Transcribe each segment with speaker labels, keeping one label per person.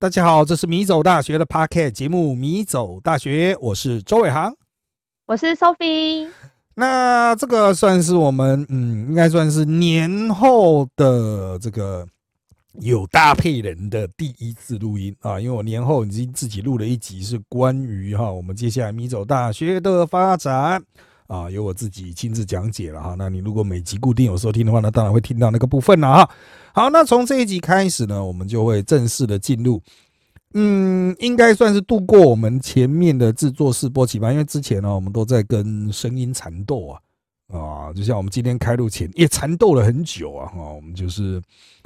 Speaker 1: 大家好，这是米走大学的 p a r k e t 节目《米走大学》，我是周伟航，
Speaker 2: 我是 Sophie。
Speaker 1: 那这个算是我们，嗯，应该算是年后的这个有搭配人的第一次录音啊，因为我年后已经自己录了一集，是关于哈我们接下来米走大学的发展。啊，由我自己亲自讲解了哈。那你如果每集固定有收听的话，那当然会听到那个部分了哈。好，那从这一集开始呢，我们就会正式的进入，嗯，应该算是度过我们前面的制作试播期吧。因为之前呢，我们都在跟声音缠斗啊，啊，就像我们今天开录前也缠斗了很久啊，哈，我们就是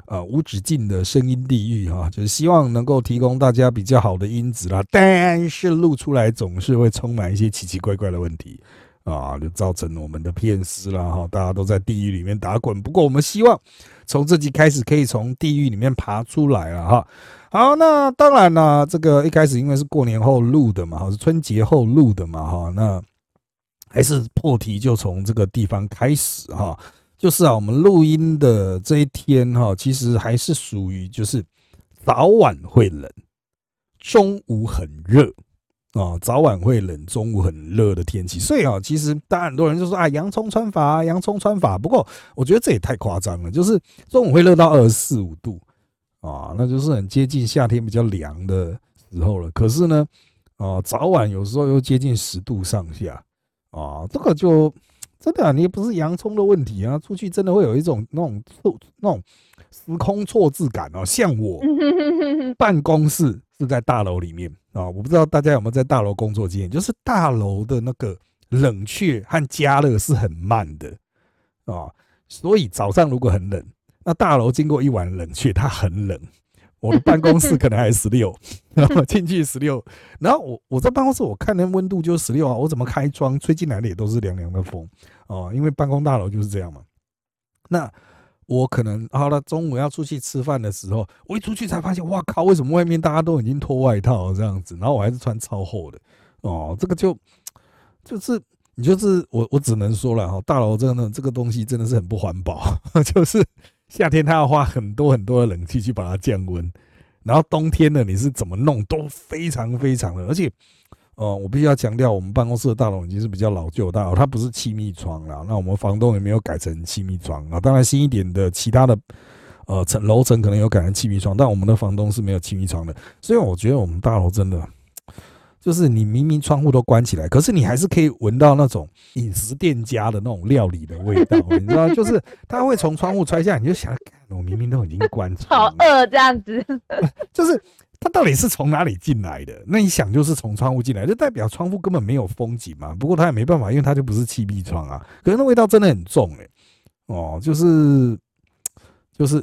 Speaker 1: 呃无止境的声音地狱哈，就是希望能够提供大家比较好的音质啦，但是录出来总是会充满一些奇奇怪怪的问题。啊，就造成我们的片失了哈，大家都在地狱里面打滚。不过我们希望从这集开始可以从地狱里面爬出来了哈。好，那当然啦，这个一开始因为是过年后录的嘛，哈，是春节后录的嘛，哈，那还是破题就从这个地方开始哈。就是啊，我们录音的这一天哈，其实还是属于就是早晚会冷，中午很热。啊，早晚会冷，中午很热的天气，所以啊，其实大家很多人就说啊，洋葱穿法，洋葱穿法。不过我觉得这也太夸张了，就是中午会热到二十四五度啊，那就是很接近夏天比较凉的时候了。可是呢，啊，早晚有时候又接近十度上下啊，这个就真的，你也不是洋葱的问题啊，出去真的会有一种那种错那种时空错置感哦。像我 办公室是在大楼里面。啊，我不知道大家有没有在大楼工作经验，就是大楼的那个冷却和加热是很慢的啊，所以早上如果很冷，那大楼经过一晚冷却，它很冷。我的办公室可能还十六，然后进去十六，然后我我在办公室我看那温度就十六啊，我怎么开窗吹进来的也都是凉凉的风哦，因为办公大楼就是这样嘛。那我可能好了，中午要出去吃饭的时候，我一出去才发现，哇靠！为什么外面大家都已经脱外套这样子，然后我还是穿超厚的哦？这个就就是你就是我，我只能说了哈，大楼真的这个东西真的是很不环保，就是夏天它要花很多很多的冷气去把它降温，然后冬天呢你是怎么弄都非常非常的，而且。哦，我必须要强调，我们办公室的大楼已经是比较老旧大楼，它不是气密窗了。那我们房东也没有改成气密窗啊。当然，新一点的其他的呃层楼层可能有改成气密窗，但我们的房东是没有气密窗的。所以我觉得我们大楼真的就是你明明窗户都关起来，可是你还是可以闻到那种饮食店家的那种料理的味道，你知道？就是他会从窗户吹下，你就想，我明明都已经关，
Speaker 2: 好饿这样子，
Speaker 1: 就是。它到底是从哪里进来的？那一想就是从窗户进来，就代表窗户根本没有风景嘛。不过它也没办法，因为它就不是气密窗啊。可是那味道真的很重哎，哦，就是就是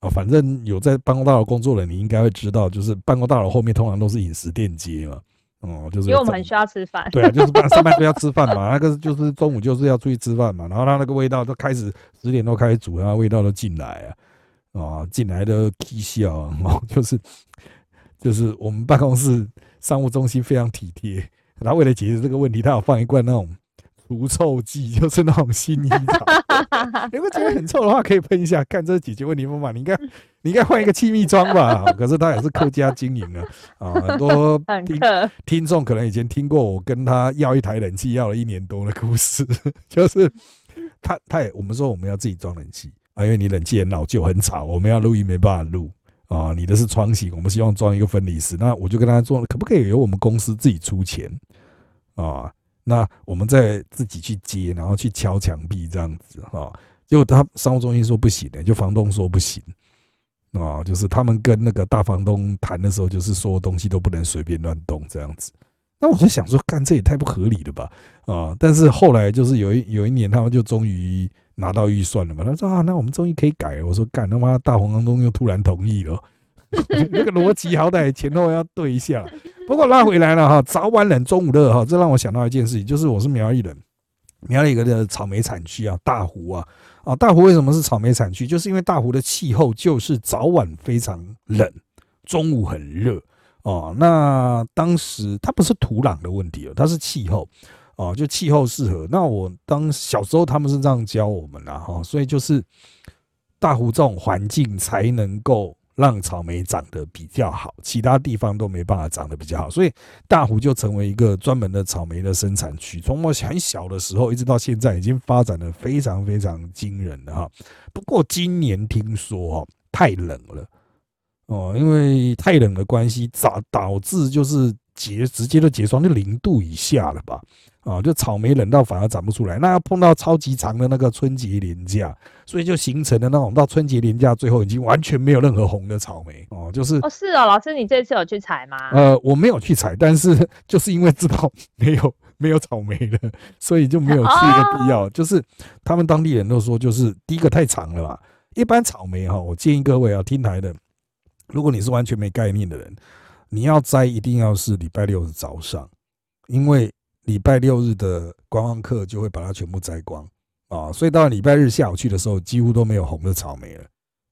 Speaker 1: 哦，反正有在办公大楼工作的，你应该会知道，就是办公大楼后面通常都是饮食店街嘛。哦，就是
Speaker 2: 因为我们很需要吃饭。
Speaker 1: 对啊，就是上班都要吃饭嘛。那个就是中午就是要出去吃饭嘛。然后它那个味道都开始十点多开始煮，然后味道都进来啊，啊，进来的气息啊，就是。就是我们办公室商务中心非常体贴，然后为了解决这个问题，他有放一罐那种除臭剂，就是那种薰衣草。如果觉得很臭的话，可以喷一下，看这是解决问题方法。你应该你应该换一个气密装吧？可是他也是客家经营的啊，很多听听众可能以前听过我跟他要一台冷气要了一年多的故事，就是他他也我们说我们要自己装冷气啊，因为你冷气很老旧很吵，我们要录音没办法录。啊，你的是窗型，我们希望装一个分离式，那我就跟他说，可不可以由我们公司自己出钱啊？那我们再自己去接，然后去敲墙壁这样子哈。结果他商务中心说不行的，就房东说不行啊，就是他们跟那个大房东谈的时候，就是说东西都不能随便乱动这样子。那我就想说，干这也太不合理了吧啊！但是后来就是有一有一年，他们就终于。拿到预算了嘛？他说啊，那我们终于可以改了。我说干他妈，大黄东又突然同意了，那个逻辑好歹前后要对一下。不过拉回来了哈，早晚冷，中午热哈，这让我想到一件事情，就是我是苗栗人，苗栗一个的草莓产区啊，大湖啊啊，大湖为什么是草莓产区？就是因为大湖的气候就是早晚非常冷，中午很热哦。那当时它不是土壤的问题了，它是气候。哦，就气候适合。那我当小时候他们是这样教我们啦，哈，所以就是大湖这种环境才能够让草莓长得比较好，其他地方都没办法长得比较好，所以大湖就成为一个专门的草莓的生产区。从我很小的时候一直到现在，已经发展的非常非常惊人了哈。不过今年听说哦太冷了哦，因为太冷的关系，导导致就是结直接的结霜，就零度以下了吧。啊，就草莓冷到反而长不出来，那要碰到超级长的那个春节连假，所以就形成了那种到春节连假最后已经完全没有任何红的草莓哦，就是
Speaker 2: 哦是哦，老师你这次有去采吗？
Speaker 1: 呃，我没有去采，但是就是因为知道没有没有草莓了，所以就没有去的必要。就是他们当地人都说，就是第一个太长了吧。一般草莓哈，我建议各位啊，听台的，如果你是完全没概念的人，你要摘一定要是礼拜六的早上，因为。礼拜六日的观光客就会把它全部摘光啊，所以到礼拜日下午去的时候，几乎都没有红的草莓了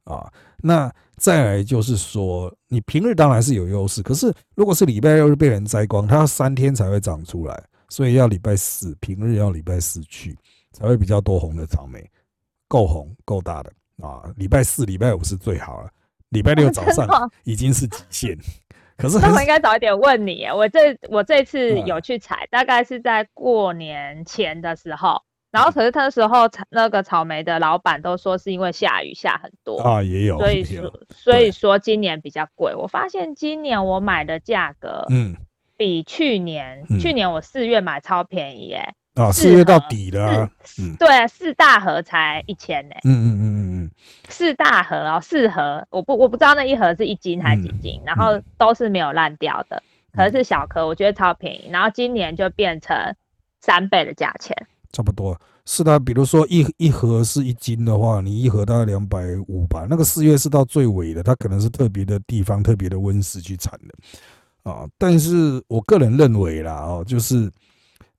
Speaker 1: 啊。那再来就是说，你平日当然是有优势，可是如果是礼拜六日被人摘光，它要三天才会长出来，所以要礼拜四平日要礼拜四去才会比较多红的草莓，够红够大的啊。礼拜四、礼拜五是最好了，礼拜六早上 已经是极限。可是，
Speaker 2: 我应该早一点问你。我这我这次有去采，大概是在过年前的时候。然后，可是那时候那个草莓的老板都说是因为下雨下很多
Speaker 1: 啊，也有，
Speaker 2: 所以说所以说今年比较贵。我发现今年我买的价格，嗯，比去年去年我四月买超便宜耶。
Speaker 1: 啊，四月到底了，
Speaker 2: 嗯，对，四大盒才一千呢，
Speaker 1: 嗯嗯嗯嗯嗯，
Speaker 2: 四大盒哦，四盒，我不我不知道那一盒是一斤还是几斤，然后都是没有烂掉的，可是小颗，我觉得超便宜，然后今年就变成三倍的价钱，
Speaker 1: 差不多是的，比如说一一盒是一斤的话，你一盒大概两百五吧，那个四月是到最尾的，它可能是特别的地方、特别的温室去产的。啊，但是我个人认为啦，哦，就是。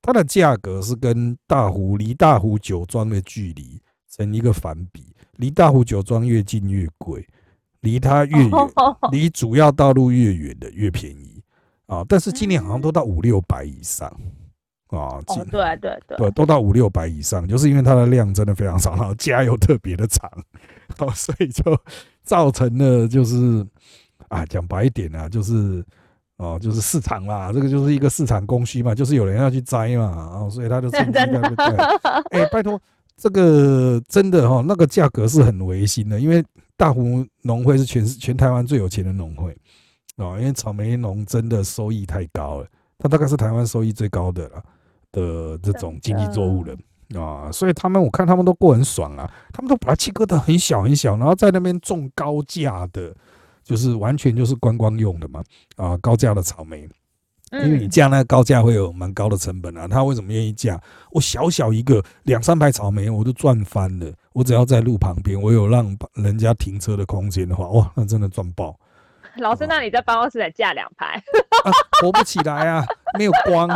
Speaker 1: 它的价格是跟大湖离大湖酒庄的距离成一个反比，离大湖酒庄越近越贵，离它越远，离主要道路越远的越便宜啊！但是今年好像都到五六百以上啊！
Speaker 2: 哦，对对
Speaker 1: 对，都到五六百以上，就是因为它的量真的非常少，然后加油特别的长，哦，所以就造成了就是啊，讲白一点啊，就是。哦，就是市场啦，这个就是一个市场供需嘛，就是有人要去摘嘛，哦，所以他就趁机在那边。哎，拜托，这个真的哈，那个价格是很违心的，因为大湖农会是全全台湾最有钱的农会哦，因为草莓农真的收益太高了，它大概是台湾收益最高的了的这种经济作物了啊，所以他们我看他们都过很爽啊，他们都把它切割的很小很小，然后在那边种高价的。就是完全就是观光用的嘛，啊，高价的草莓，因为你降那个高价会有蛮高的成本啊。他为什么愿意降？我小小一个两三排草莓，我都赚翻了。我只要在路旁边，我有让人家停车的空间的话，哇，那真的赚爆。
Speaker 2: 老师，那你在办公室得架两排？
Speaker 1: 活不起来啊，没有光。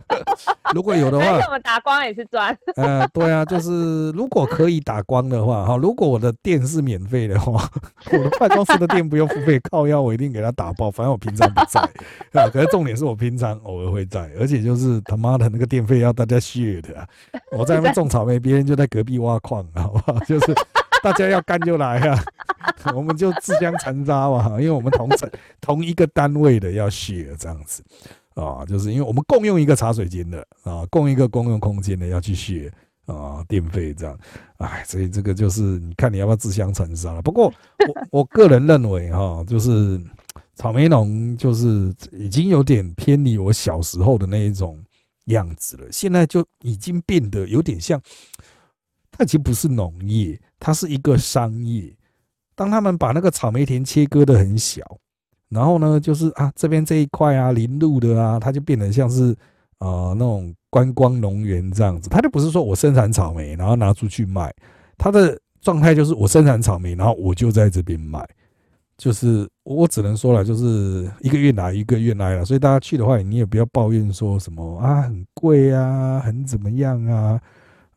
Speaker 1: 如果有的话，
Speaker 2: 我们打光也是赚。
Speaker 1: 呃，对啊，就是如果可以打光的话，哈，如果我的电是免费的话，我的办公室的电不用付费，靠腰我一定给他打爆。反正我平常不在，啊，可是重点是我平常偶尔会在，而且就是他妈的那个电费要大家 share 的。我在那边种草莓，别人就在隔壁挖矿，好不好？就是。大家要干就来啊，我们就自相残杀嘛，因为我们同城同一个单位的要 share 这样子啊，就是因为我们共用一个茶水间的啊，共一个公用空间的要去学啊，电费这样，哎，所以这个就是你看你要不要自相残杀了。不过我我个人认为哈，就是草莓农就是已经有点偏离我小时候的那一种样子了，现在就已经变得有点像，它其实不是农业。它是一个商业，当他们把那个草莓田切割的很小，然后呢，就是啊这边这一块啊林路的啊，它就变得像是啊那种观光农园这样子，它就不是说我生产草莓然后拿出去卖，它的状态就是我生产草莓，然后我就在这边卖，就是我只能说了，就是一个月来一个月来了，所以大家去的话，你也不要抱怨说什么啊很贵啊，很怎么样啊。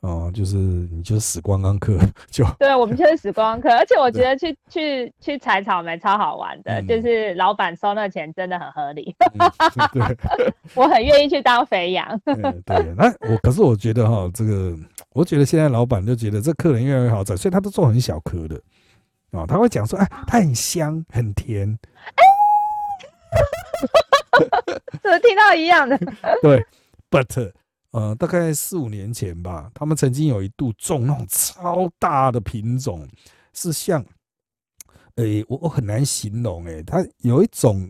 Speaker 1: 哦，就是你就是死观光客，就
Speaker 2: 对我们就是死观光客，而且我觉得去去去采草莓超好玩的，就是老板收那钱真的很合理，
Speaker 1: 对，
Speaker 2: 我很愿意去当肥羊。
Speaker 1: 对，那我可是我觉得哈，这个我觉得现在老板就觉得这客人越来越好找，所以他都做很小颗的，哦，他会讲说，哎，它很香，很甜。
Speaker 2: 怎么听到一样的？
Speaker 1: 对，but 呃，大概四五年前吧，他们曾经有一度种那种超大的品种，是像，诶，我我很难形容，诶，它有一种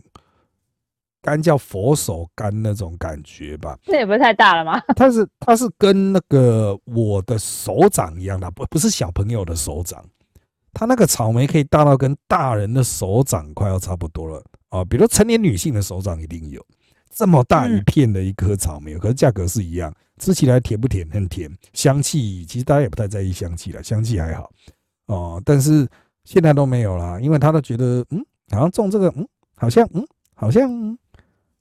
Speaker 1: 干叫佛手柑那种感觉吧？
Speaker 2: 那也不是太大了吗？
Speaker 1: 它是它是跟那个我的手掌一样的，不不是小朋友的手掌，它那个草莓可以大到跟大人的手掌快要差不多了啊，比如成年女性的手掌一定有。这么大一片的一颗草莓，可是价格是一样，吃起来甜不甜？很甜，香气其实大家也不太在意香气了，香气还好哦。但是现在都没有了，因为他都觉得，嗯，好像种这个，嗯，好像，嗯，好像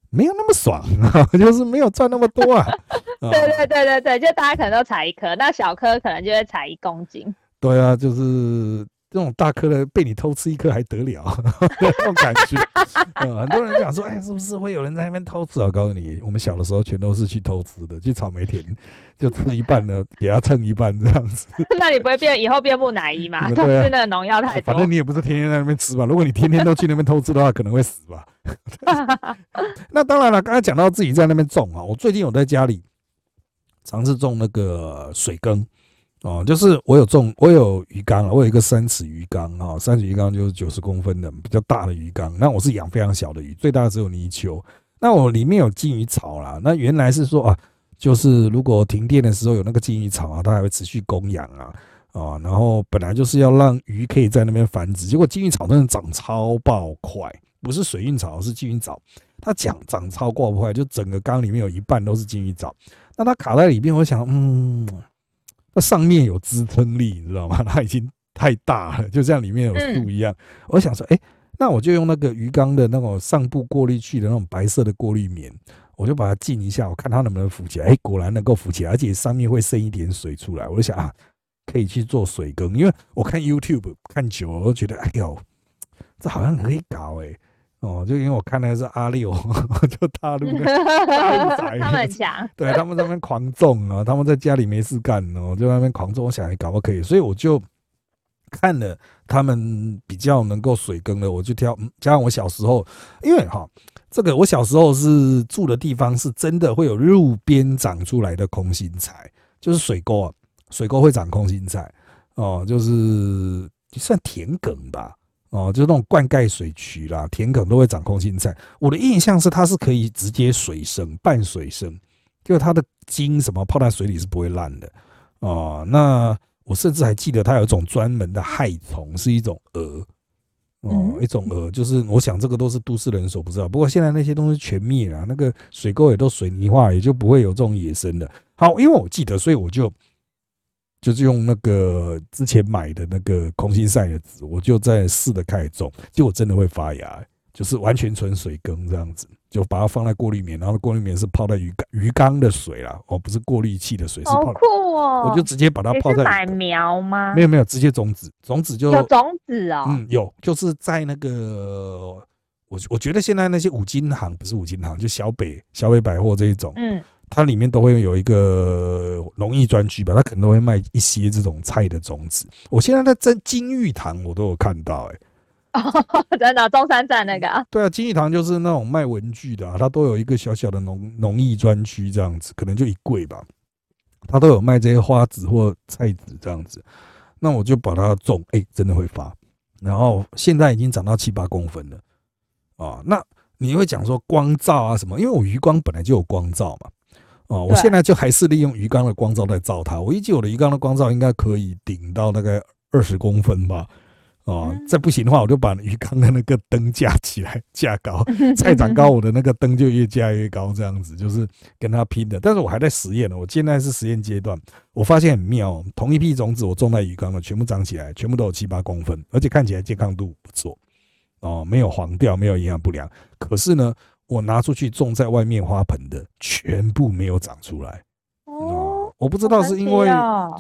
Speaker 1: 没有那么爽，就是没有赚那么多啊。
Speaker 2: 对对对对对，就大家可能都采一颗，那小颗可能就会采一公斤。
Speaker 1: 对啊，就是。这种大颗的被你偷吃一颗还得了？那种感觉，很多人讲说，哎，是不是会有人在那边偷吃？我告诉你，我们小的时候全都是去偷吃的，去草莓田就吃一半呢，给他蹭一半这样子。
Speaker 2: 那你不会变以后变木乃伊嘛？偷吃那个农药太多。
Speaker 1: 反正你也不是天天在那边吃吧？如果你天天都去那边偷吃的话，可能会死吧。那当然了，刚才讲到自己在那边种啊，我最近有在家里尝试种那个水耕。哦，就是我有种，我有鱼缸啊，我有一个三尺鱼缸啊，三尺鱼缸就是九十公分的比较大的鱼缸。那我是养非常小的鱼，最大的只有泥鳅。那我里面有金鱼草啦。那原来是说啊，就是如果停电的时候有那个金鱼草啊，它还会持续供养啊啊。然后本来就是要让鱼可以在那边繁殖，结果金鱼草真的长超爆快，不是水运草，是金鱼草，它长长超爆快，就整个缸里面有一半都是金鱼草。那它卡在里面，我想，嗯。那上面有支撑力，你知道吗？它已经太大了，就像里面有树一样。我想说，哎，那我就用那个鱼缸的那种上部过滤器的那种白色的过滤棉，我就把它浸一下，我看它能不能浮起来。哎，果然能够浮起来，而且上面会渗一点水出来。我就想啊，可以去做水耕，因为我看 YouTube 看久了，我都觉得，哎呦，这好像可以搞哎。哦，就因为我看的是阿六，就大陆的 大陆仔，
Speaker 2: 他们很强，
Speaker 1: 对他们那边狂种啊，他们在家里没事干哦，就那边狂种，我想搞不可以，所以我就看了他们比较能够水耕的，我就挑。加上我小时候，因为哈，这个我小时候是住的地方是真的会有路边长出来的空心菜，就是水沟啊，水沟会长空心菜哦，就是算田埂吧。哦，就是那种灌溉水渠啦，田埂都会长空心菜。我的印象是它是可以直接水生、半水生，就它的茎什么泡在水里是不会烂的。哦，那我甚至还记得它有一种专门的害虫，是一种蛾。哦，一种蛾，就是我想这个都是都市人所不知道。不过现在那些东西全灭了，那个水沟也都水泥化，也就不会有这种野生的。好，因为我记得，所以我就。就是用那个之前买的那个空心菜的籽，我就在试的开始种，结果真的会发芽，就是完全纯水耕这样子，就把它放在过滤棉，然后过滤棉是泡在鱼缸鱼缸的水啦，哦，不是过滤器的水，是泡。
Speaker 2: 酷哦！
Speaker 1: 我就直接把它泡在。
Speaker 2: 买苗吗？
Speaker 1: 没有没有，直接种子，种子就
Speaker 2: 有种子哦。
Speaker 1: 嗯，有，就是在那个我我觉得现在那些五金行不是五金行，就小北小北百货这一种，嗯。它里面都会有一个农艺专区吧，它可能都会卖一些这种菜的种子。我现在在在金玉堂，我都有看到，哎，
Speaker 2: 真的中山站那个啊？
Speaker 1: 对啊，金玉堂就是那种卖文具的，啊它都有一个小小的农农艺专区这样子，可能就一柜吧，它都有卖这些花籽或菜籽这样子。那我就把它种，哎，真的会发，然后现在已经长到七八公分了啊。那你会讲说光照啊什么？因为我余光本来就有光照嘛。哦，我现在就还是利用鱼缸的光照在照它。我预计我的鱼缸的光照应该可以顶到大概二十公分吧。哦，再不行的话，我就把鱼缸的那个灯架起来，架高，再长高，我的那个灯就越架越高，这样子就是跟它拼的。但是我还在实验呢，我现在是实验阶段。我发现很妙，同一批种子我种在鱼缸了，全部长起来，全部都有七八公分，而且看起来健康度不错。哦，没有黄掉，没有营养不良。可是呢？我拿出去种在外面花盆的，全部没有长出来。哦，我不知道是因为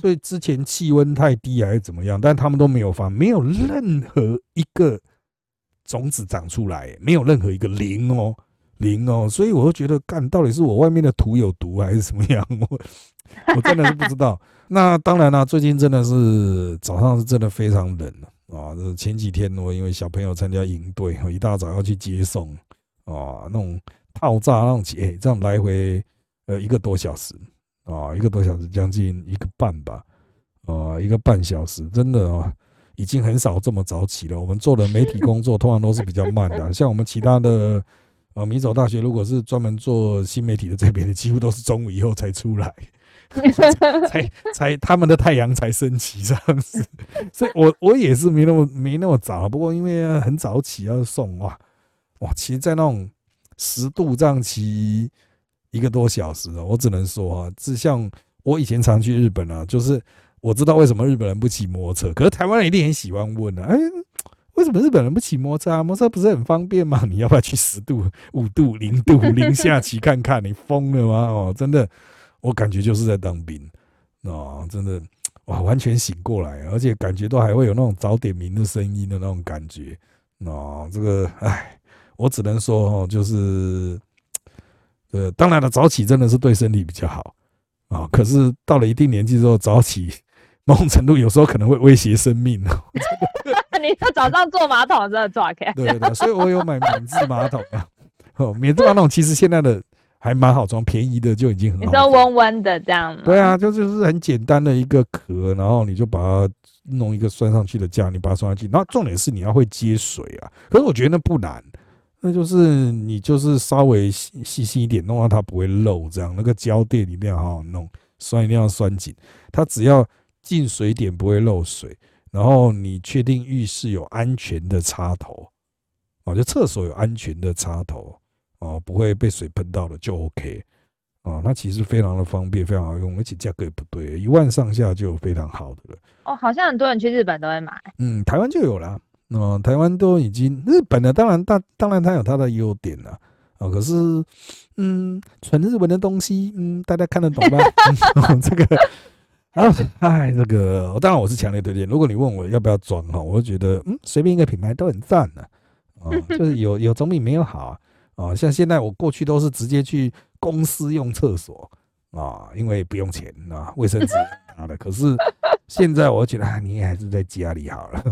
Speaker 1: 所以之前气温太低还是怎么样，但他们都没有发，没有任何一个种子长出来，没有任何一个零哦，零哦。所以我就觉得，干到底是我外面的土有毒还是怎么样？我我真的是不知道。那当然了，最近真的是早上是真的非常冷啊，这前几天我因为小朋友参加营队，一大早要去接送啊，那种套炸那种节，这样来回呃一个多小时啊，一个多小时将近一个半吧，啊，一个半小时，真的啊，已经很少这么早起了。我们做的媒体工作通常都是比较慢的，像我们其他的呃米走大学，如果是专门做新媒体的这边的，几乎都是中午以后才出来。才才他们的太阳才升起这样子，所以我我也是没那么没那么早，不过因为很早起要送哇哇，其实，在那种十度这样骑一个多小时，我只能说啊，就像我以前常去日本啊，就是我知道为什么日本人不骑摩托车，可是台湾人一定很喜欢问啊，哎，为什么日本人不骑摩托车啊？摩托车不是很方便吗？你要不要去十度、五度、零度、零下骑看看？你疯了吗？哦，真的。我感觉就是在当兵，哦，真的哇，完全醒过来，而且感觉都还会有那种早点名的声音的那种感觉，哦，这个唉，我只能说哦，就是，呃，当然了，早起真的是对身体比较好啊，可是到了一定年纪之后，早起某种程度有时候可能会威胁生命哦。
Speaker 2: 你说早上坐马桶真的抓开？
Speaker 1: 对对，所以我有买免治马桶啊，哦，免治马桶其实现在的。还蛮好装，便宜的就已经很好。
Speaker 2: 你说温温的这样吗？
Speaker 1: 对啊，就就是很简单的一个壳，然后你就把它弄一个拴上去的架，你把它拴上去。然后重点是你要会接水啊。可是我觉得那不难，那就是你就是稍微细细心一点，弄到它不会漏。这样那个胶垫一定要好好弄，栓一定要拴紧。它只要进水点不会漏水，然后你确定浴室有安全的插头，哦，就厕所有安全的插头。哦，不会被水喷到了就 OK，哦，那其实非常的方便，非常好用，而且价格也不对，一万上下就有非常好的了。
Speaker 2: 哦，好像很多人去日本都会买。
Speaker 1: 嗯，台湾就有了，那台湾都已经日本的，当然大当然它有它的优点了，啊，可是嗯，纯日文的东西，嗯，大家看得懂吗？这个啊，哎，这个当然我是强烈推荐。如果你问我要不要装哈，我就觉得嗯，随便一个品牌都很赞的，啊，就是有有总比没有好啊。啊，像现在我过去都是直接去公司用厕所啊，因为不用钱啊，卫生纸拿的。可是现在我觉得啊，你还是在家里好了，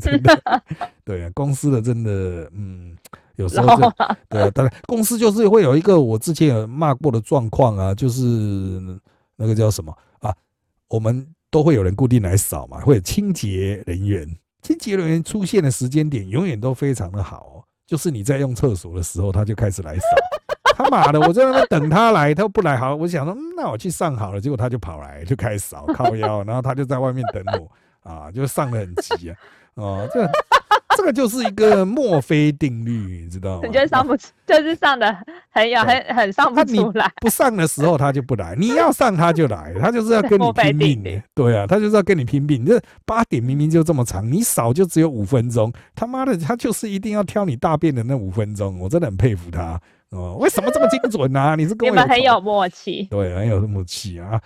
Speaker 1: 真的。对啊，公司的真的，嗯，有时候就对啊，当然公司就是会有一个我之前有骂过的状况啊，就是那个叫什么啊，我们都会有人固定来扫嘛，会有清洁人员，清洁人员出现的时间点永远都非常的好。就是你在用厕所的时候，他就开始来扫。他妈的，我在那边等他来，他不来，好，我想说，那我去上好了。结果他就跑来，就开始扫靠腰，然后他就在外面等我啊，就上的很急啊，哦，这。这个就是一个墨菲定律，你知道吗？
Speaker 2: 你觉得上不，就是上的很有很很上不出来。
Speaker 1: 不上的时候他就不来，你要上他就来，他就是要跟你拼命。对啊，他就是要跟你拼命。这八点明明就这么长，你扫就只有五分钟，他妈的，他就是一定要挑你大便的那五分钟。我真的很佩服他哦，为什么这么精准呢？你是跟我
Speaker 2: 们很有默契，
Speaker 1: 对，很有默契啊。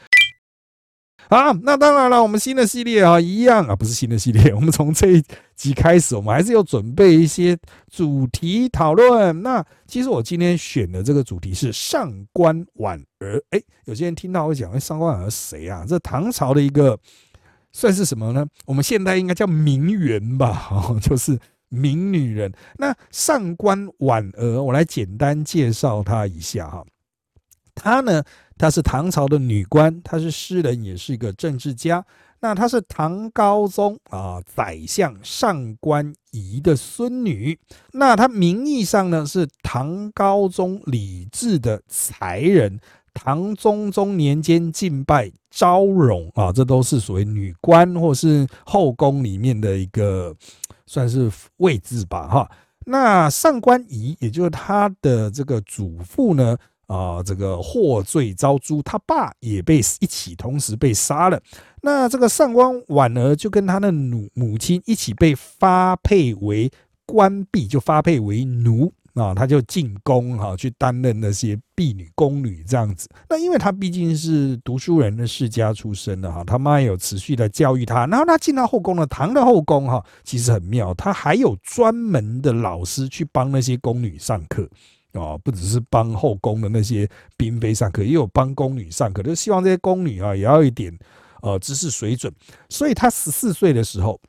Speaker 1: 好，那当然了，我们新的系列啊，一样啊，不是新的系列，我们从这一集开始，我们还是有准备一些主题讨论。那其实我今天选的这个主题是上官婉儿。哎，有些人听到会讲，哎，上官婉儿谁啊？这唐朝的一个算是什么呢？我们现代应该叫名媛吧，哦，就是名女人。那上官婉儿，我来简单介绍她一下哈。她呢？她是唐朝的女官，她是诗人，也是一个政治家。那她是唐高宗啊，宰相上官仪的孙女。那她名义上呢是唐高宗李治的才人。唐中宗年间敬拜昭容啊，这都是所谓女官或是后宫里面的一个算是位置吧，哈。那上官仪，也就是他的这个祖父呢。啊，这个获罪遭诛，他爸也被一起同时被杀了。那这个上官婉儿就跟他的母母亲一起被发配为官婢，就发配为奴啊，他就进宫哈，去担任那些婢女、宫女这样子。那因为他毕竟是读书人的世家出身的哈，他妈有持续的教育他。然后他进到后宫了，唐的后宫哈，其实很妙，他还有专门的老师去帮那些宫女上课。哦，不只是帮后宫的那些嫔妃上课，也有帮宫女上课，就希望这些宫女啊也要一点呃知识水准。所以她十四岁的时候，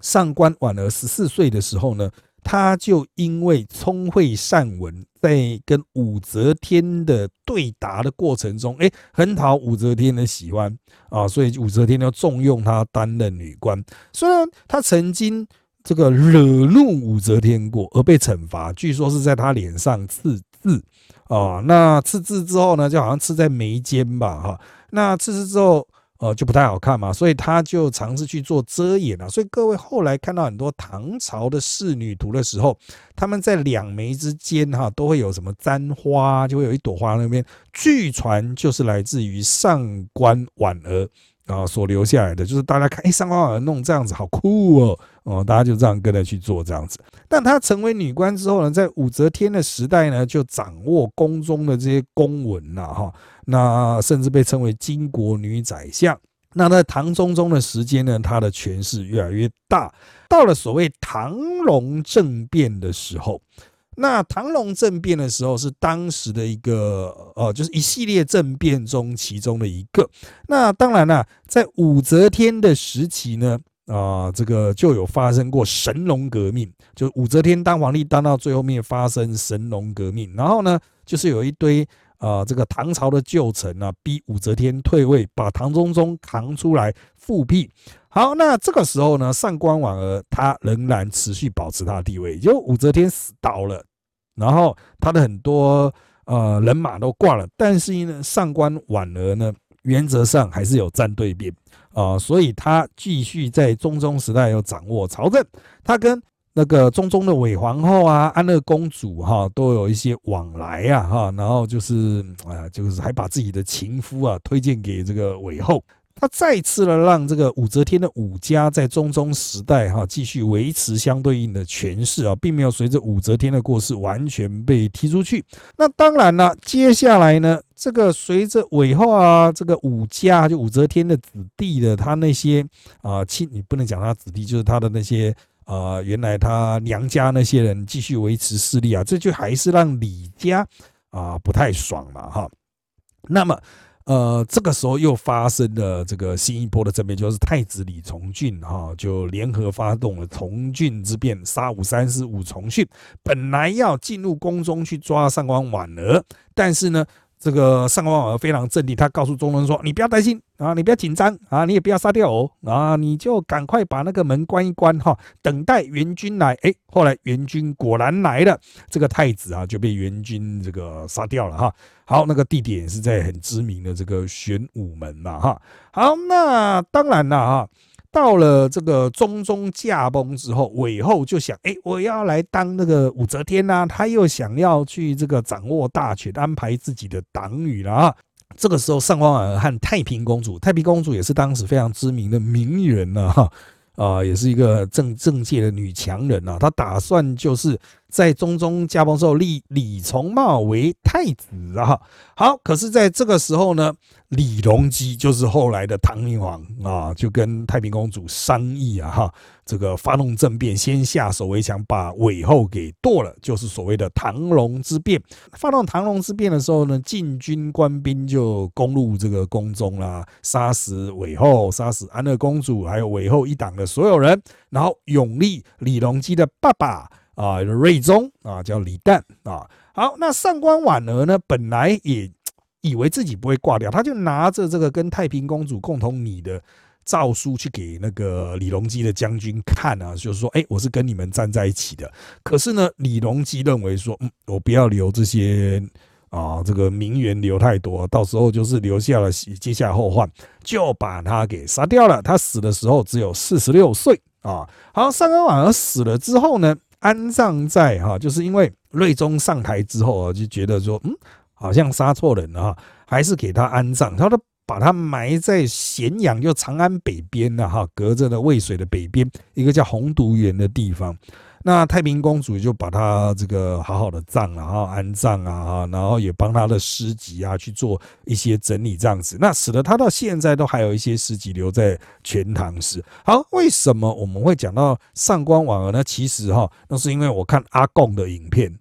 Speaker 1: 上官婉儿十四岁的时候呢，他就因为聪慧善文，在跟武则天的对答的过程中，哎，很讨武则天的喜欢啊，所以武则天要重用他担任女官。虽然他曾经这个惹怒武则天过而被惩罚，据说是在他脸上刺字啊。那刺字之后呢，就好像刺在眉间吧，哈。那刺字之后。呃，就不太好看嘛，所以他就尝试去做遮掩啊。所以各位后来看到很多唐朝的仕女图的时候，他们在两眉之间哈都会有什么簪花，就会有一朵花那边，据传就是来自于上官婉儿啊所留下来的。就是大家看，哎，上官婉儿弄这样子好酷哦，哦，大家就这样跟着去做这样子。但她成为女官之后呢，在武则天的时代呢，就掌握宫中的这些公文了，哈。那甚至被称为金国女宰相。那在唐中宗的时间呢，她的权势越来越大。到了所谓唐隆政变的时候，那唐隆政变的时候是当时的一个呃，就是一系列政变中其中的一个。那当然了，在武则天的时期呢，啊，这个就有发生过神龙革命，就武则天当皇帝当到最后面发生神龙革命，然后呢，就是有一堆。啊，这个唐朝的旧臣啊，逼武则天退位，把唐中宗扛出来复辟。好，那这个时候呢，上官婉儿她仍然持续保持她的地位，就武则天死倒了，然后她的很多呃人马都挂了，但是呢，上官婉儿呢，原则上还是有站对边啊，所以她继续在中宗时代有掌握朝政，她跟。那个中宗的韦皇后啊，安乐公主哈，都有一些往来啊哈，然后就是啊，就是还把自己的情夫啊推荐给这个韦后，他再次的让这个武则天的武家在中宗时代哈继续维持相对应的权势啊，并没有随着武则天的过世完全被踢出去。那当然了，接下来呢，这个随着韦后啊，这个武家就武则天的子弟的他那些啊亲，你不能讲他子弟，就是他的那些。啊，原来他娘家那些人继续维持势力啊，这就还是让李家啊不太爽嘛，哈。那么，呃，这个时候又发生了这个新一波的政变，就是太子李从俊哈就联合发动了从俊之变，杀武三思武从训，本来要进入宫中去抓上官婉儿，但是呢。这个上官婉儿非常镇定，他告诉中人说：“你不要担心啊，你不要紧张啊，你也不要杀掉我啊，你就赶快把那个门关一关哈，等待援军来。”哎，后来援军果然来了，这个太子啊就被援军这个杀掉了哈。好，那个地点是在很知名的这个玄武门嘛哈。好，那当然了哈。到了这个中宗驾崩之后，韦后就想，哎，我要来当那个武则天呐，他又想要去这个掌握大权，安排自己的党羽了啊。这个时候，上官婉儿和太平公主，太平公主也是当时非常知名的名人呢，哈，啊，也是一个政政界的女强人呐。她打算就是在中宗驾崩之后立李重茂为太子啊。好，可是在这个时候呢。李隆基就是后来的唐明皇啊，就跟太平公主商议啊，哈，这个发动政变，先下手为强，把韦后给剁了，就是所谓的唐隆之变。发动唐隆之变的时候呢，禁军官兵就攻入这个宫中啦，杀死韦后，杀死安乐公主，还有韦后一党的所有人，然后永立李隆基的爸爸啊，睿宗啊，叫李旦啊。好，那上官婉儿呢，本来也。以为自己不会挂掉，他就拿着这个跟太平公主共同拟的诏书去给那个李隆基的将军看啊，就是说，哎，我是跟你们站在一起的。可是呢，李隆基认为说，嗯，我不要留这些啊，这个名媛留太多，到时候就是留下了接下来后患，就把他给杀掉了。他死的时候只有四十六岁啊。好，上官婉儿死了之后呢，安葬在哈，就是因为睿宗上台之后啊，就觉得说，嗯。好像杀错人了哈，还是给他安葬。他都把他埋在咸阳，就长安北边的哈，隔着的渭水的北边一个叫洪都园的地方。那太平公主就把他这个好好的葬然后安葬啊，然后也帮他的诗集啊去做一些整理这样子。那使得他到现在都还有一些诗集留在全唐诗。好，为什么我们会讲到上官婉儿呢？其实哈，那是因为我看阿贡的影片。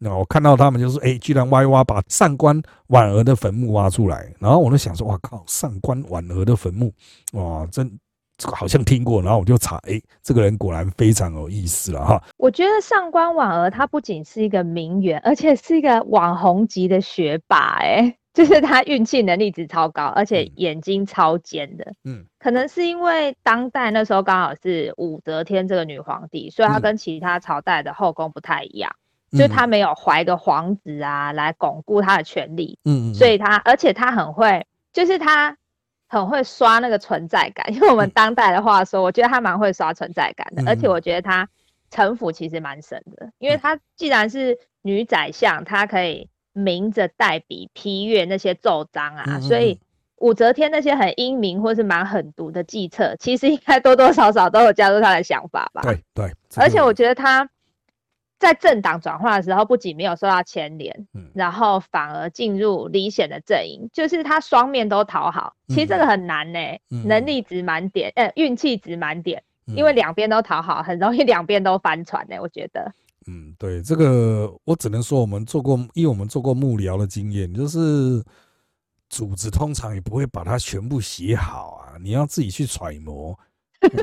Speaker 1: 那我看到他们就是，哎，居然挖一挖，把上官婉儿的坟墓挖出来，然后我就想说，哇靠，上官婉儿的坟墓，哇，真好像听过，然后我就查，哎，这个人果然非常有意思了哈。
Speaker 2: 我觉得上官婉儿她不仅是一个名媛，而且是一个网红级的学霸，哎，就是她运气能力值超高，而且眼睛超尖的。嗯，可能是因为当代那时候刚好是武则天这个女皇帝，所以她跟其他朝代的后宫不太一样，所以她没有怀个皇子啊来巩固她的权力。嗯嗯，所以她而且她很会，就是她。很会刷那个存在感，因为我们当代的话说，我觉得他蛮会刷存在感的，而且我觉得他城府其实蛮深的，因为他既然是女宰相，他可以明着代笔批阅那些奏章啊，所以武则天那些很英明或是蛮狠毒的计策，其实应该多多少少都有加入他的想法吧。
Speaker 1: 对对，
Speaker 2: 而且我觉得他。在政党转换的时候，不仅没有受到牵连，嗯，然后反而进入李显的阵营，就是他双面都讨好。其实这个很难呢，能力值满点，呃，运气值满点，因为两边都讨好，很容易两边都翻船呢。我觉得，
Speaker 1: 嗯，对，这个我只能说，我们做过，因为我们做过幕僚的经验，就是组织通常也不会把它全部写好啊，你要自己去揣摩。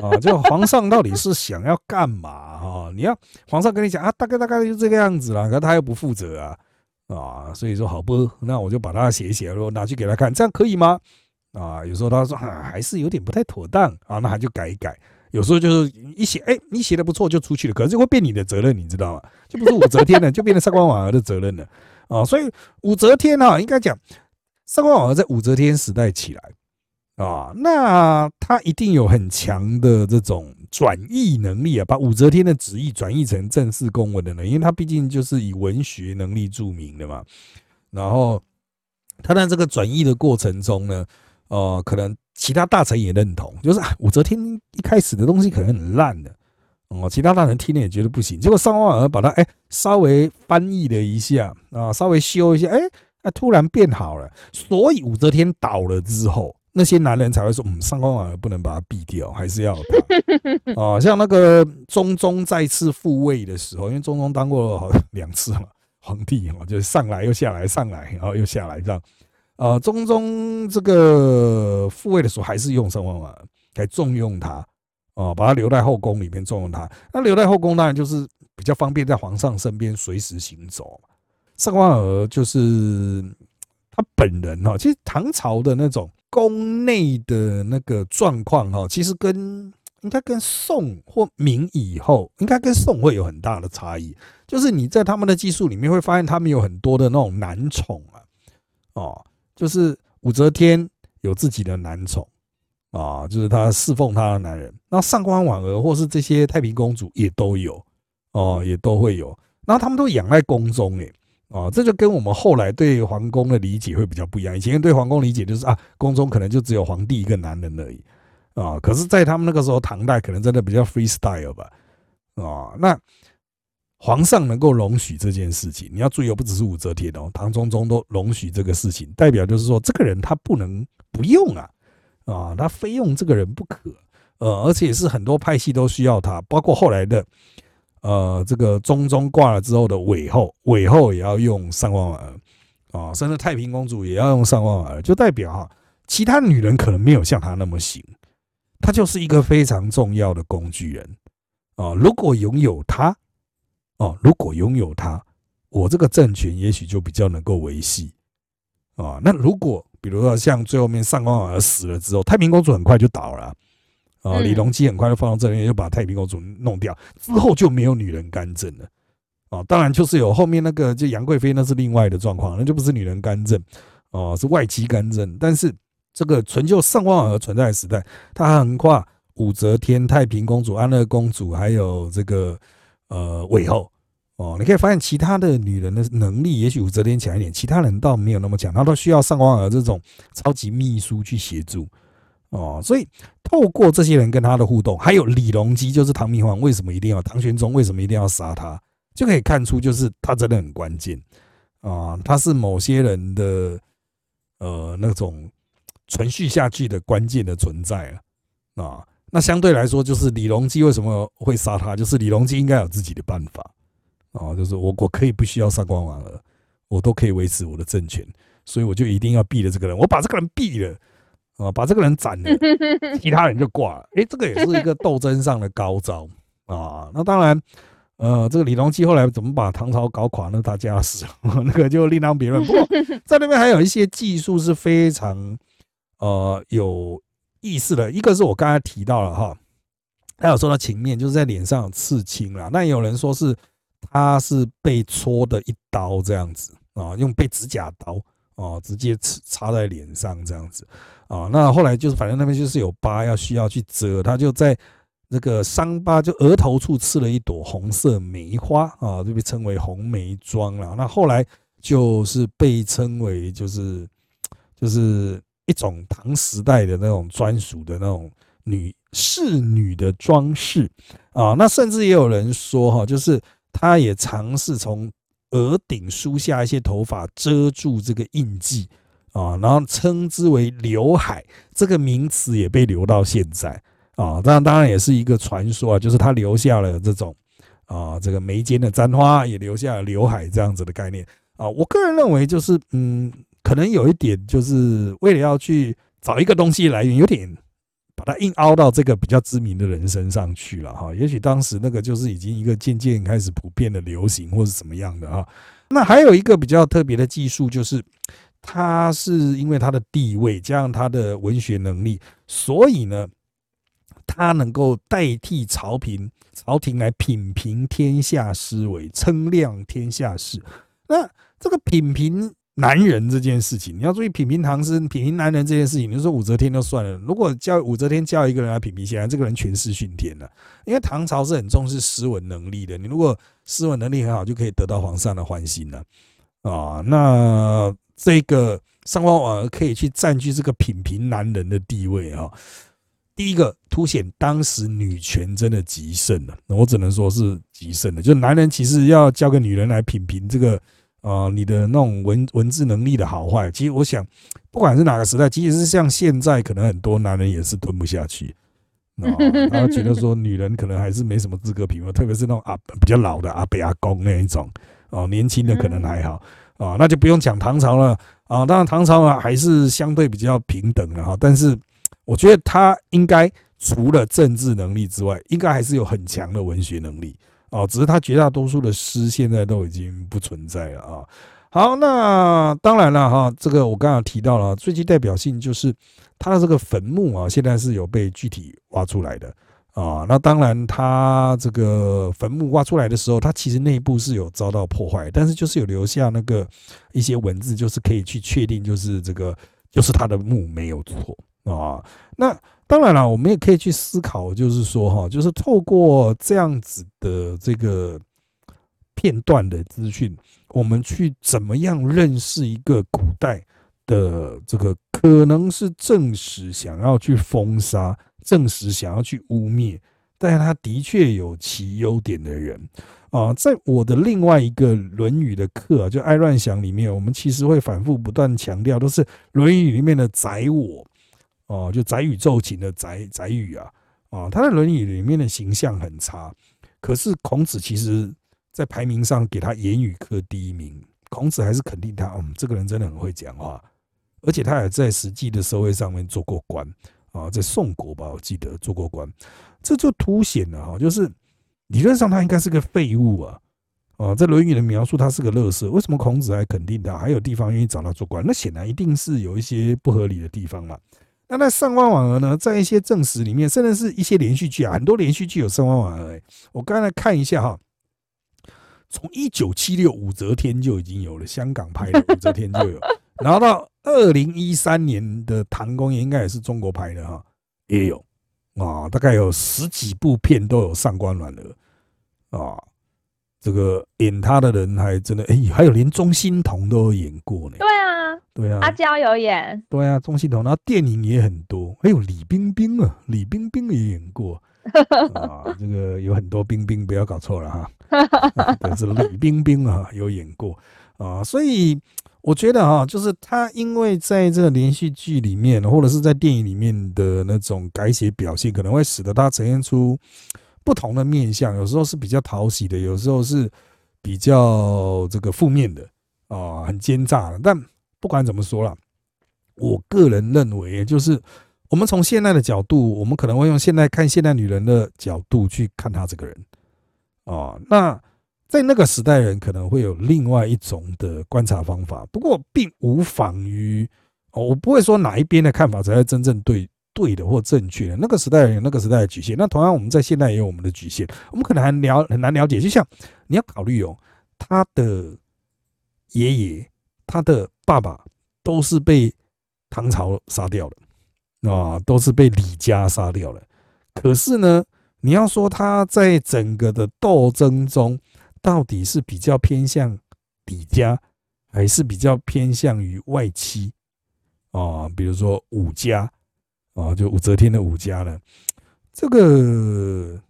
Speaker 1: 啊，就皇上到底是想要干嘛哈？你要皇上跟你讲啊，大概大概就这个样子啦，可他又不负责啊，啊，所以说好不，那我就把它写一写，然后拿去给他看，这样可以吗？啊，有时候他说还是有点不太妥当啊，那他就改一改。有时候就是一写，哎，你写的不错就出去了，可是就会变你的责任，你知道吗？就不是武则天了，就变成上官婉儿的责任了啊。所以武则天啊，应该讲上官婉儿在武则天时代起来。啊，那他一定有很强的这种转译能力啊，把武则天的旨意转译成正式公文的呢，因为他毕竟就是以文学能力著名的嘛。然后他在这个转译的过程中呢，呃，可能其他大臣也认同，就是武则天一开始的东西可能很烂的，哦，其他大臣听了也觉得不行。结果上官婉儿把它哎稍微翻译了一下啊，稍微修一下，哎，那突然变好了。所以武则天倒了之后。那些男人才会说，嗯，上官婉儿不能把他毙掉，还是要他啊。像那个中宗再次复位的时候，因为中宗当过好两次嘛，皇帝嘛，就是上来又下来，上来然后又下来这样。啊，中宗这个复位的时候，还是用上官婉儿来重用他哦，把他留在后宫里面重用他。那留在后宫当然就是比较方便在皇上身边随时行走。上官婉儿就是他本人哈，其实唐朝的那种。宫内的那个状况哈，其实跟应该跟宋或明以后，应该跟宋会有很大的差异。就是你在他们的技术里面会发现，他们有很多的那种男宠啊，哦，就是武则天有自己的男宠啊，就是她侍奉她的男人。那上官婉儿或是这些太平公主也都有哦，也都会有。然后他们都养在宫中诶。哦，这就跟我们后来对皇宫的理解会比较不一样。以前对皇宫理解就是啊，宫中可能就只有皇帝一个男人而已啊。可是，在他们那个时候，唐代可能真的比较 freestyle 吧。啊，那皇上能够容许这件事情，你要注意哦，不只是武则天哦，唐中宗都容许这个事情，代表就是说，这个人他不能不用啊，啊，他非用这个人不可。呃，而且是很多派系都需要他，包括后来的。呃，这个中宗挂了之后的尾后，尾后也要用上官婉儿啊，甚至太平公主也要用上官婉儿，就代表哈，其他女人可能没有像她那么行，她就是一个非常重要的工具人啊。如果拥有她，哦，如果拥有她，我这个政权也许就比较能够维系啊。那如果比如说像最后面上官婉儿死了之后，太平公主很快就倒了。李隆基很快就放到这边，就把太平公主弄掉，之后就没有女人干政了。啊，当然就是有后面那个，就杨贵妃那是另外的状况，那就不是女人干政，哦，是外戚干政。但是这个纯就上官婉儿存在的时代，它横跨武则天、太平公主、安乐公主，还有这个呃韦后。哦，你可以发现其他的女人的能力，也许武则天强一点，其他人倒没有那么强，她都需要上官婉儿这种超级秘书去协助。哦，所以透过这些人跟他的互动，还有李隆基，就是唐明皇为什么一定要唐玄宗为什么一定要杀他，就可以看出，就是他真的很关键啊，他是某些人的呃那种存续下去的关键的存在啊。那相对来说，就是李隆基为什么会杀他，就是李隆基应该有自己的办法啊，就是我我可以不需要上官婉儿，我都可以维持我的政权，所以我就一定要毙了这个人，我把这个人毙了。啊，把这个人斩了，其他人就挂了。哎，这个也是一个斗争上的高招啊。那当然，呃，这个李隆基后来怎么把唐朝搞垮呢？他家事，那个就另当别论。不过 在那边还有一些技术是非常呃有意思的，一个是我刚才提到了哈，他有说到情面，就是在脸上刺青了。那有人说是他是被戳的一刀这样子啊，用被指甲刀。哦，直接刺插在脸上这样子，啊，那后来就是反正那边就是有疤要需要去遮，他就在那个伤疤就额头处刺了一朵红色梅花啊，就被称为红梅妆了。那后来就是被称为就是就是一种唐时代的那种专属的那种女侍女的装饰啊。那甚至也有人说哈，就是他也尝试从。额顶梳下一些头发遮住这个印记啊，然后称之为刘海，这个名词也被留到现在啊。当然，当然也是一个传说啊，就是他留下了这种啊，这个眉间的簪花，也留下了刘海这样子的概念啊。我个人认为，就是嗯，可能有一点，就是为了要去找一个东西来源，有点。把它硬凹到这个比较知名的人身上去了哈，也许当时那个就是已经一个渐渐开始普遍的流行或是怎么样的哈。那还有一个比较特别的技术，就是他是因为他的地位加上他的文学能力，所以呢，他能够代替朝廷朝廷来品评天下诗为称量天下事。那这个品评。男人这件事情，你要注意品评唐诗、品评男人这件事情。你说武则天就算了，如果叫武则天叫一个人来品评，显然这个人权势熏天了。因为唐朝是很重视诗文能力的，你如果诗文能力很好，就可以得到皇上的欢心了啊。那这个上官婉儿可以去占据这个品评男人的地位啊。第一个凸显当时女权真的极盛了，我只能说是极盛的。就男人其实要交给女人来品评这个。啊，你的那种文文字能力的好坏，其实我想，不管是哪个时代，即使是像现在，可能很多男人也是吞不下去啊。他觉得说，女人可能还是没什么资格评论，特别是那种啊比较老的阿伯阿公那一种哦，年轻的可能还好啊，那就不用讲唐朝了啊。当然唐朝啊还是相对比较平等的哈，但是我觉得他应该除了政治能力之外，应该还是有很强的文学能力。哦，只是他绝大多数的诗现在都已经不存在了啊。好，那当然了哈，这个我刚刚提到了，最具代表性就是他的这个坟墓啊，现在是有被具体挖出来的啊。那当然，他这个坟墓挖出来的时候，他其实内部是有遭到破坏，但是就是有留下那个一些文字，就是可以去确定，就是这个就是他的墓没有错啊。那当然了，我们也可以去思考，就是说哈，就是透过这样子的这个片段的资讯，我们去怎么样认识一个古代的这个可能是正史想要去封杀、正史想要去污蔑，但是他的确有其优点的人啊。在我的另外一个《论语》的课啊，就《爱乱想》里面，我们其实会反复不断强调，都是《论语》里面的宰我。哦，就宅宇宙情的宅宅宇啊，啊，他在《论语》里面的形象很差，可是孔子其实在排名上给他言语科第一名，孔子还是肯定他，嗯，这个人真的很会讲话，而且他也在实际的社会上面做过官啊，在宋国吧，我记得做过官，这就凸显了哈，就是理论上他应该是个废物啊，啊，在《论语》的描述他是个乐色，为什么孔子还肯定他，还有地方愿意找他做官？那显然一定是有一些不合理的地方嘛。那那上官婉儿呢，在一些正史里面，甚至是一些连续剧啊，很多连续剧有上官婉儿。我刚才看一下哈，从一九七六武则天就已经有了，香港拍的武则天就有，然后到二零一三年的唐宫，应该也是中国拍的哈，也有啊，大概有十几部片都有上官婉儿啊。这个演他的人还真的哎，还有连钟欣桐都演过呢。
Speaker 2: 对啊，
Speaker 1: 对啊，
Speaker 2: 阿娇有演。
Speaker 1: 对啊，钟欣桐，然后电影也很多。还有李冰冰啊，李冰冰也演过 啊。这个有很多冰冰，不要搞错了哈。但是李冰冰啊，有演过啊。所以我觉得哈，就是他因为在这个连续剧里面，或者是在电影里面的那种改写表现，可能会使得他呈现出。不同的面相，有时候是比较讨喜的，有时候是比较这个负面的啊，很奸诈的。但不管怎么说了，我个人认为，就是我们从现在的角度，我们可能会用现在看现代女人的角度去看她这个人啊。那在那个时代，人可能会有另外一种的观察方法，不过并无妨于哦，我不会说哪一边的看法才是真正对对的或正确的。那个时代有那个时代的局限，那同样我们在现代也有我们的局限，我们可能还了很难了解。就像你要考虑哦，他的爷爷、他的爸爸都是被唐朝杀掉了啊，都是被李家杀掉了。可是呢，你要说他在整个的斗争中，到底是比较偏向李家，还是比较偏向于外戚啊？比如说武家啊，就武则天的武家呢？这个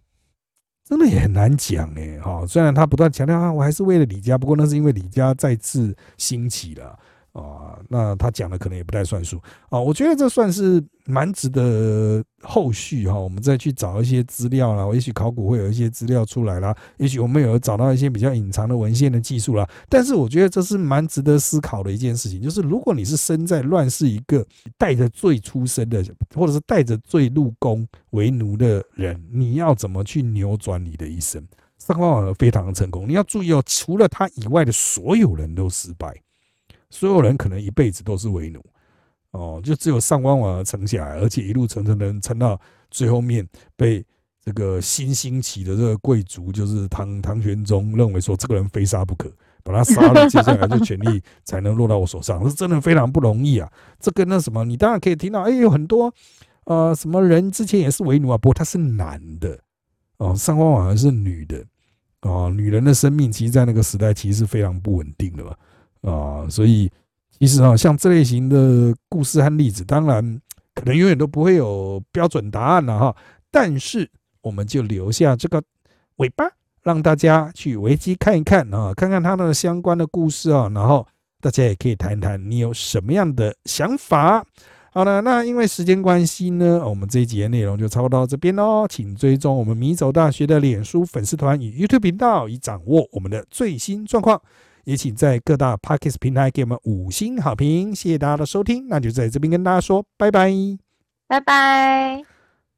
Speaker 1: 真的也很难讲哎哈。虽然他不断强调啊，我还是为了李家，不过那是因为李家再次兴起了。啊，那他讲的可能也不太算数啊。我觉得这算是蛮值得后续哈，我们再去找一些资料啦。也许考古会有一些资料出来啦，也许我们有找到一些比较隐藏的文献的技术啦。但是我觉得这是蛮值得思考的一件事情，就是如果你是生在乱世一个带着罪出生的，或者是带着罪入宫为奴的人，你要怎么去扭转你的一生？上官婉儿非常的成功，你要注意哦，除了他以外的所有人都失败。所有人可能一辈子都是为奴，哦，就只有上官婉儿撑下来，而且一路撑撑撑撑到最后面，被这个新兴起的这个贵族，就是唐唐玄宗认为说这个人非杀不可，把他杀了，接下来就权力才能落到我手上，是真的非常不容易啊。这跟那什么，你当然可以听到，哎，有很多呃什么人之前也是为奴啊，不过他是男的，哦，上官婉儿是女的，哦，女人的生命其实，在那个时代其实是非常不稳定的嘛。啊，所以其实啊，像这类型的故事和例子，当然可能永远都不会有标准答案了哈。但是我们就留下这个尾巴，让大家去维基看一看啊，看看它的相关的故事啊，然后大家也可以谈一谈你有什么样的想法。好了，那因为时间关系呢，我们这一集的内容就差不多到这边喽。请追踪我们迷走大学的脸书粉丝团与 YouTube 频道，以掌握我们的最新状况。也请在各大 Podcast 平台给我们五星好评，谢谢大家的收听，那就在这边跟大家说拜拜，
Speaker 2: 拜拜。